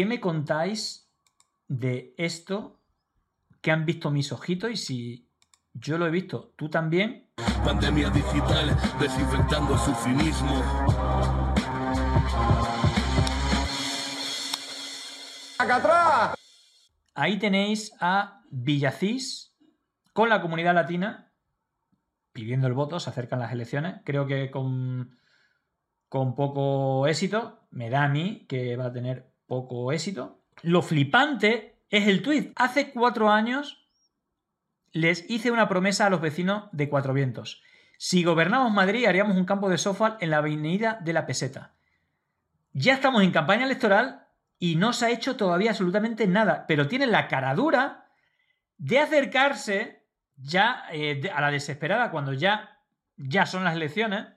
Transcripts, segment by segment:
¿Qué me contáis de esto que han visto mis ojitos y si yo lo he visto, tú también? Pandemia digital, desinfectando su cinismo. Ahí tenéis a Villacís con la comunidad latina pidiendo el voto, se acercan las elecciones, creo que con, con poco éxito, me da a mí que va a tener poco éxito. Lo flipante es el tuit. Hace cuatro años les hice una promesa a los vecinos de Cuatro Vientos. Si gobernamos Madrid haríamos un campo de sofá en la avenida de la Peseta. Ya estamos en campaña electoral y no se ha hecho todavía absolutamente nada, pero tienen la caradura de acercarse ya eh, a la desesperada cuando ya, ya son las elecciones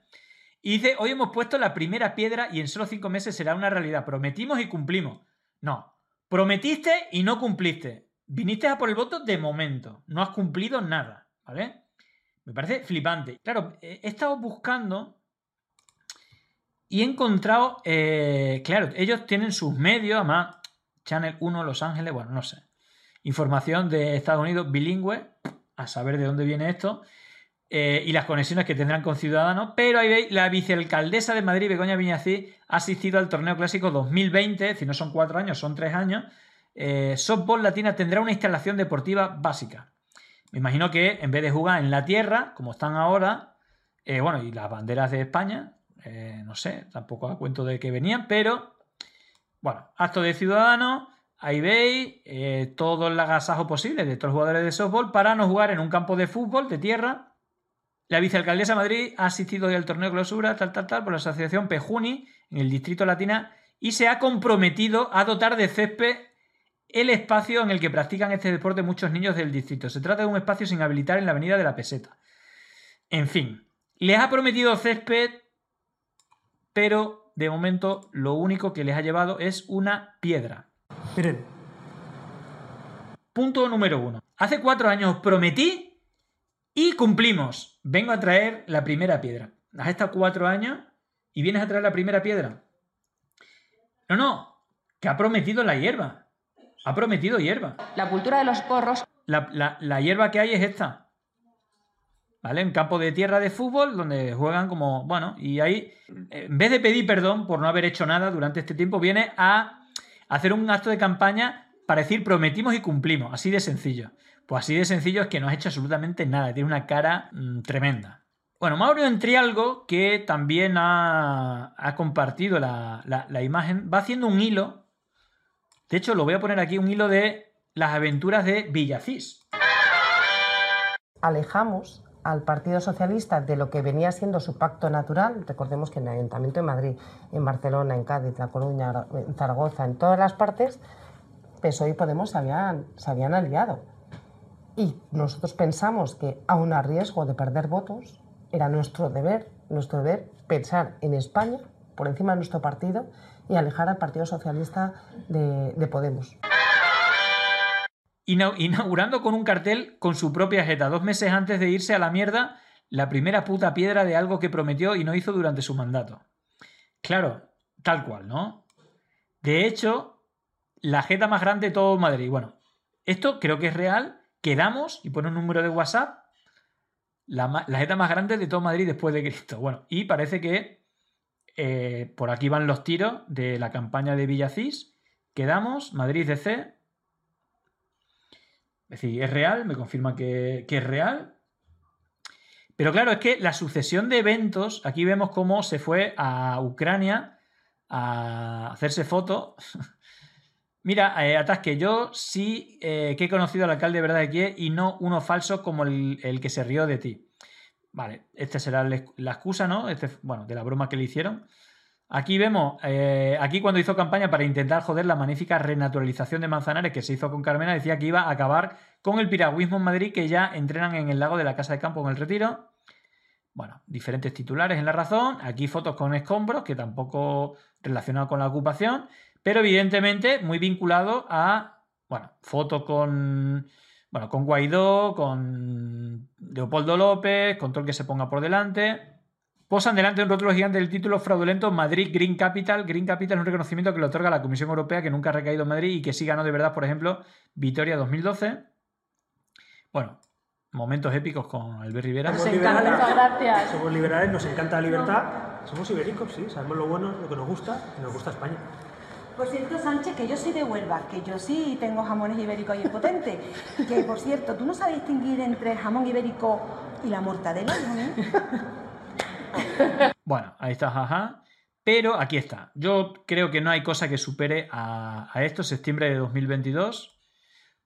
y dice, hoy hemos puesto la primera piedra y en solo cinco meses será una realidad. Prometimos y cumplimos. No, prometiste y no cumpliste. Viniste a por el voto de momento. No has cumplido nada, ¿vale? Me parece flipante. Claro, he estado buscando y he encontrado, eh, claro, ellos tienen sus medios, además, Channel 1 Los Ángeles, bueno, no sé. Información de Estados Unidos bilingüe, a saber de dónde viene esto. Eh, y las conexiones que tendrán con Ciudadanos, pero ahí veis, la vicealcaldesa de Madrid, Begoña Viñací, ha asistido al torneo clásico 2020, si no son cuatro años, son tres años. Eh, Softball Latina tendrá una instalación deportiva básica. Me imagino que en vez de jugar en la tierra, como están ahora, eh, bueno, y las banderas de España, no sé, tampoco a cuento de que venían, pero bueno, acto de ciudadanos, ahí veis todo el agasajo posible de todos los jugadores de softball para no jugar en un campo de fútbol de tierra la vicealcaldesa de Madrid ha asistido hoy al torneo de clausura, tal, tal, tal, por la asociación Pejuni, en el distrito Latina, y se ha comprometido a dotar de césped el espacio en el que practican este deporte muchos niños del distrito. Se trata de un espacio sin habilitar en la avenida de la Peseta. En fin, les ha prometido césped, pero de momento lo único que les ha llevado es una piedra. Miren. Punto número uno. Hace cuatro años prometí y cumplimos. Vengo a traer la primera piedra. Has estado cuatro años y vienes a traer la primera piedra. No, no, que ha prometido la hierba. Ha prometido hierba. La cultura de los porros. La, hierba que hay es esta. ¿Vale? En campo de tierra de fútbol, donde juegan como. Bueno, y ahí, en vez de pedir perdón por no haber hecho nada durante este tiempo, viene a hacer un acto de campaña para decir prometimos y cumplimos. Así de sencillo. Pues así de sencillo es que no has hecho absolutamente nada, tiene una cara mm, tremenda. Bueno, Mauro Entrialgo, que también ha, compartido la, la, imagen, va haciendo un hilo. De hecho, lo voy a poner aquí, un hilo de las aventuras de Villacís. Alejamos al Partido Socialista de lo que venía siendo su pacto natural. Recordemos que en el Ayuntamiento de Madrid, en Barcelona, en Cádiz, La Coruña, en Zaragoza, en todas las partes, PSOE y Podemos se habían, se habían aliado. Y nosotros pensamos que, aun a riesgo de perder votos, era nuestro deber, nuestro deber pensar en España por encima de nuestro partido y alejar al Partido Socialista de, Podemos. Inaugurando con un cartel con su propia jeta, dos meses antes de irse a la mierda, la primera puta piedra de algo que prometió y no hizo durante su mandato. Claro, tal cual, ¿no? De hecho, la jeta más grande de todo Madrid. Bueno, esto creo que es real quedamos y pone un número de WhatsApp, la, la jeta más grande de todo Madrid después de Cristo. Bueno, y parece que eh, por aquí van los tiros de la campaña de Villacís. Quedamos, Madrid DC. Es decir, es real, me confirma que, que es real. Pero claro, es que la sucesión de eventos, aquí vemos cómo se fue a Ucrania a hacerse fotos Mira, eh, Atasque, yo sí eh, que he conocido al alcalde de verdad de Kiev y no uno falso como el, que se rió de ti. Vale, esta será la excusa, ¿no? Este, bueno, de la broma que le hicieron. Aquí vemos, eh, aquí cuando hizo campaña para intentar joder la magnífica renaturalización de Manzanares que se hizo con Carmena, decía que iba a acabar con el piragüismo en Madrid que ya entrenan en el lago de la Casa de Campo en el Retiro. Bueno, diferentes titulares en la razón. Aquí fotos con escombros, que tampoco relacionado con la ocupación, pero evidentemente muy vinculado a, bueno, fotos con, bueno, con Guaidó, con Leopoldo López, con todo el que se ponga por delante. Posan delante de un rótulo gigante del título fraudulento Madrid Green Capital. Green Capital es un reconocimiento que le otorga la Comisión Europea que nunca ha recaído en Madrid y que sí ganó de verdad, por ejemplo, Vitoria 2012. Bueno, momentos épicos con Albert Rivera. Somos Nos encanta, liberales, gracias. somos liberales, nos encanta la libertad, somos ibéricos, sí, sabemos lo bueno, lo que nos gusta y nos gusta España. Por cierto, Sánchez, que yo soy de Huelva, que yo sí tengo jamones ibéricos y es potente. Que, por cierto, ¿tú no sabes distinguir entre el jamón ibérico y la mortadela, mío? Bueno, ahí está, jaja. Pero aquí está. Yo creo que no hay cosa que supere a, a esto, septiembre de 2022.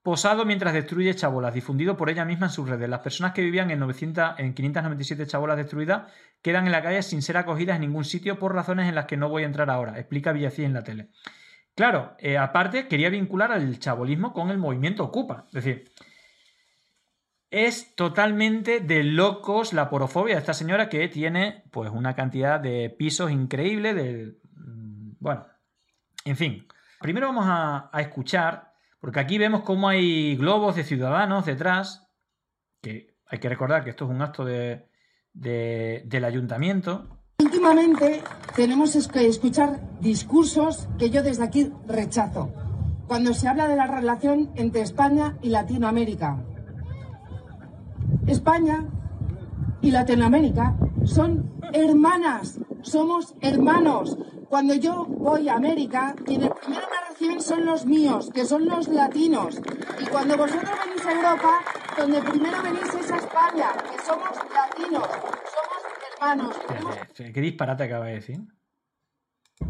Posado mientras destruye chabolas, difundido por ella misma en sus redes. Las personas que vivían en, 900, en 597 chabolas destruidas quedan en la calle sin ser acogidas en ningún sitio por razones en las que no voy a entrar ahora, explica Villacía en la tele. Claro, eh, aparte quería vincular al chabolismo con el movimiento Ocupa. Es decir, es totalmente de locos la porofobia de esta señora que tiene pues una cantidad de pisos increíble de mm, bueno en fin primero vamos a escuchar porque aquí vemos cómo hay globos de ciudadanos detrás que hay que recordar que esto es un acto de, de- del ayuntamiento Últimamente tenemos que escuchar discursos que yo desde aquí rechazo. Cuando se habla de la relación entre España y Latinoamérica. España y Latinoamérica son hermanas, somos hermanos. Cuando yo voy a América, quienes primero me son los míos, que son los latinos. Y cuando vosotros venís a Europa, donde primero venís es a España, que somos latinos, somos hermanos. tenemos qué disparate acaba de decir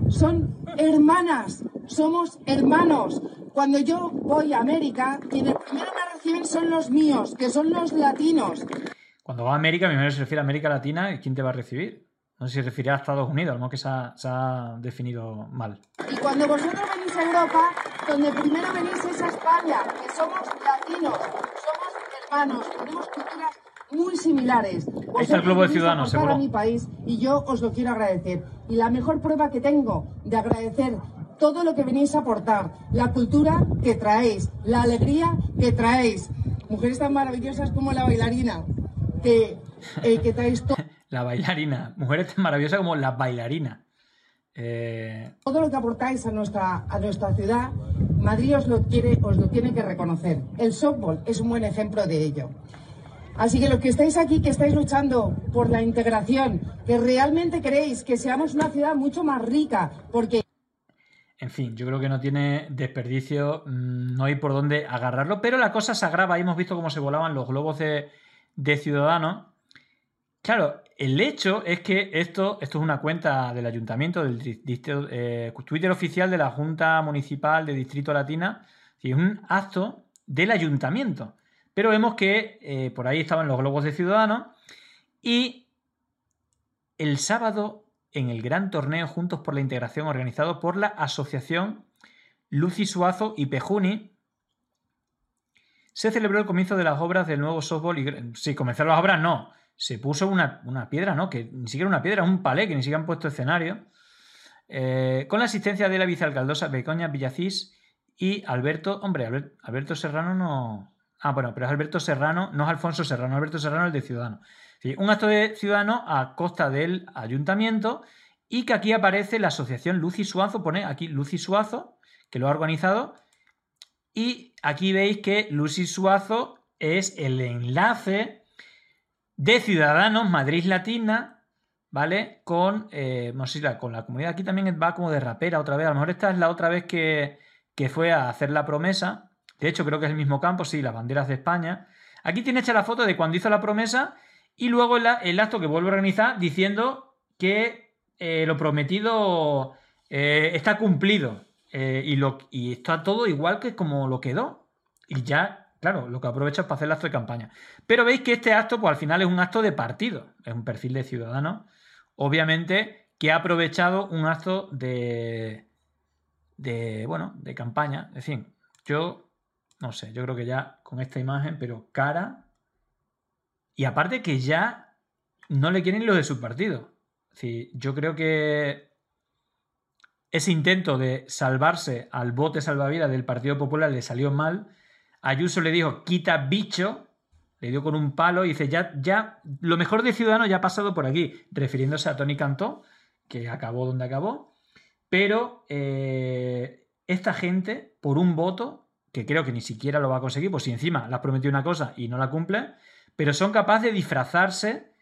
son hermanas, somos hermanos. Cuando yo voy a América, quienes primero me reciben son los míos, que son los latinos. cuando va a América primero se refiere a América Latina quién te va a recibir no sé si se refiere a Estados Unidos a lo mejor que se ha, se ha definido mal Y cuando vosotros venís a Europa, donde primero venís es a España, que somos latinos, somos hermanos, tenemos culturas muy similares. Ahí está el globo de Vosotros Ciudadanos, seguro. a mi país y yo os lo quiero agradecer. Y la mejor prueba que tengo de agradecer todo lo que venís a aportar, la cultura que traéis, la alegría que traéis, mujeres tan maravillosas como la bailarina, que, eh, que traéis todo. la bailarina mujeres tan maravillosas como la bailarina Eh, todo lo que aportáis a nuestra, a nuestra ciudad, Madrid os lo, quiere, os lo tiene que reconocer. El softball es un buen ejemplo de ello. Así que los que estáis aquí, que estáis luchando por la integración, que realmente queréis que seamos una ciudad mucho más rica, porque En fin, yo creo que no tiene desperdicio, mm, no hay por dónde agarrarlo, pero la cosa se agrava. Ahí hemos visto cómo se volaban los globos de, de Ciudadanos. Claro, el hecho es que esto, esto es una cuenta del ayuntamiento, del di- distrito- eh, Twitter oficial de la Junta Municipal de Distrito Latina, es un acto del ayuntamiento. Pero vemos que eh, por ahí estaban los globos de Ciudadanos y el sábado en el gran torneo Juntos por la Integración organizado por la Asociación Lucy Suazo y Pejuni, se celebró el comienzo de las obras del nuevo softball. Y, sí, las obras, no. Se puso una, una piedra, ¿no? Que ni siquiera una piedra, un palé, que ni siquiera han puesto escenario. Eh, con la asistencia de la vicealcaldosa Becoña Villacís y Alberto. Hombre, Albert- Alberto Serrano no. Ah, bueno, pero es Alberto Serrano, no es Alfonso Serrano, Alberto Serrano el de Ciudadanos. Sí, un acto de ciudadano a costa del ayuntamiento y que aquí aparece la asociación Lucy Suazo, pone aquí Lucy Suazo, que lo ha organizado. Y aquí veis que Lucy Suazo es el enlace de Ciudadanos Madrid Latina, ¿vale? Con, eh, no sé con la comunidad aquí también va como de rapera otra vez. A lo mejor esta es la otra vez que, que fue a hacer la promesa. De hecho, creo que es el mismo campo, sí, las banderas de España. Aquí tiene hecha la foto de cuando hizo la promesa y luego el, el acto que vuelve a organizar diciendo que eh, lo prometido eh, está cumplido y, lo, y está todo igual que como lo quedó. Y ya, claro, lo que aprovecha es para hacer el acto de campaña. Pero veis que este acto, pues al final es un acto de partido, es un perfil de ciudadano, obviamente que ha aprovechado un acto de, de, bueno, de campaña. En fin, yo no sé, yo creo que ya con esta imagen, pero cara. Y aparte que ya no le quieren lo de su partido. Es yo creo que ese intento de salvarse al bote salvavidas del Partido Popular le salió mal. Ayuso le dijo, quita bicho, le dio con un palo y dice, ya, ya, lo mejor de Ciudadanos ya ha pasado por aquí, refiriéndose a Tony Cantó, que acabó donde acabó. Pero eh, esta gente, por un voto, que creo que ni siquiera lo va a conseguir, pues si encima le has prometido una cosa y no la cumple, pero son capaces de disfrazarse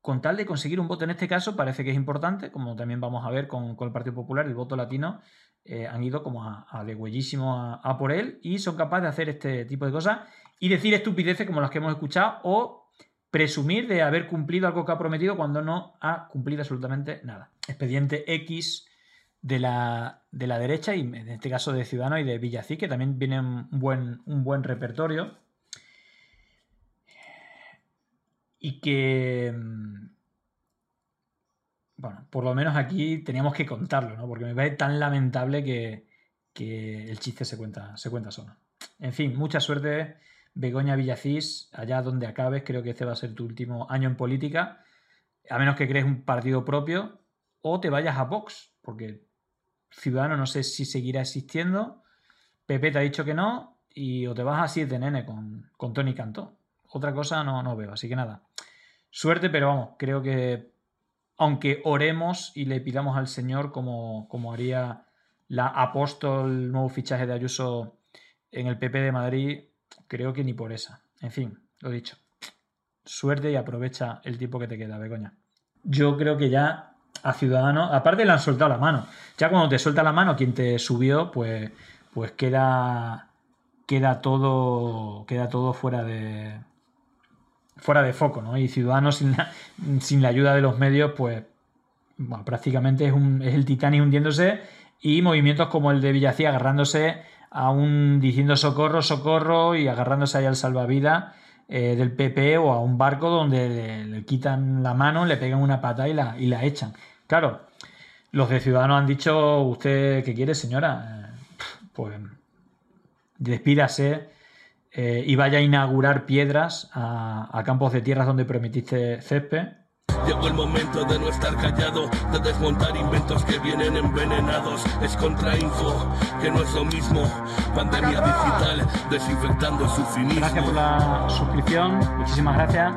con tal de conseguir un voto en este caso, parece que es importante, como también vamos a ver con, el Partido Popular, el voto latino, eh, han ido como a, de huellísimo a, por él y son capaces de hacer este tipo de cosas y decir estupideces como las que hemos escuchado o presumir de haber cumplido algo que ha prometido cuando no ha cumplido absolutamente nada. Expediente X de la, de la derecha y en este caso de Ciudadanos y de Villací, que también viene un buen, un buen repertorio y que, mm, bueno, por lo menos aquí teníamos que contarlo, ¿no? Porque me parece tan lamentable que, el chiste se cuenta, se cuenta solo. En fin, mucha suerte, Begoña Villacís, allá donde acabes, creo que este va a ser tu último año en política, a menos que crees un partido propio o te vayas a Vox, porque Ciudadano no sé si seguirá existiendo, Pepe te ha dicho que no, y o te vas a 7 nene con, con Tony Cantó. Otra cosa no, no veo, así que nada. Suerte, pero vamos, creo que aunque oremos y le pidamos al Señor como, como haría la apóstol, nuevo fichaje de Ayuso en el PP de Madrid, creo que ni por esa. En fin, lo dicho. Suerte y aprovecha el tiempo que te queda, Begoña. Yo creo que ya a Ciudadanos, aparte le han soltado la mano. Ya cuando te suelta la mano quien te subió, pues, pues queda, queda todo, queda todo fuera de, fuera de foco, ¿no? Y Ciudadanos sin la, sin la ayuda de los medios, pues prácticamente es, un, es el Titanic hundiéndose y movimientos como el de Villacía agarrándose a un diciendo socorro, socorro y agarrándose ahí al salvavidas eh, del PP o a un barco donde le, quitan la mano, le pegan una pata y la, y la echan. Claro, los de Ciudadanos han dicho, ¿usted qué quiere, señora? Eh, pues despídase eh, y vaya a inaugurar piedras a, campos de tierras donde prometiste césped. Llegó el momento de no estar callado, de desmontar inventos que vienen envenenados. Es contrainfo, que no es lo mismo. Pandemia digital, desinfectando su finismo. Gracias por la suscripción, muchísimas gracias.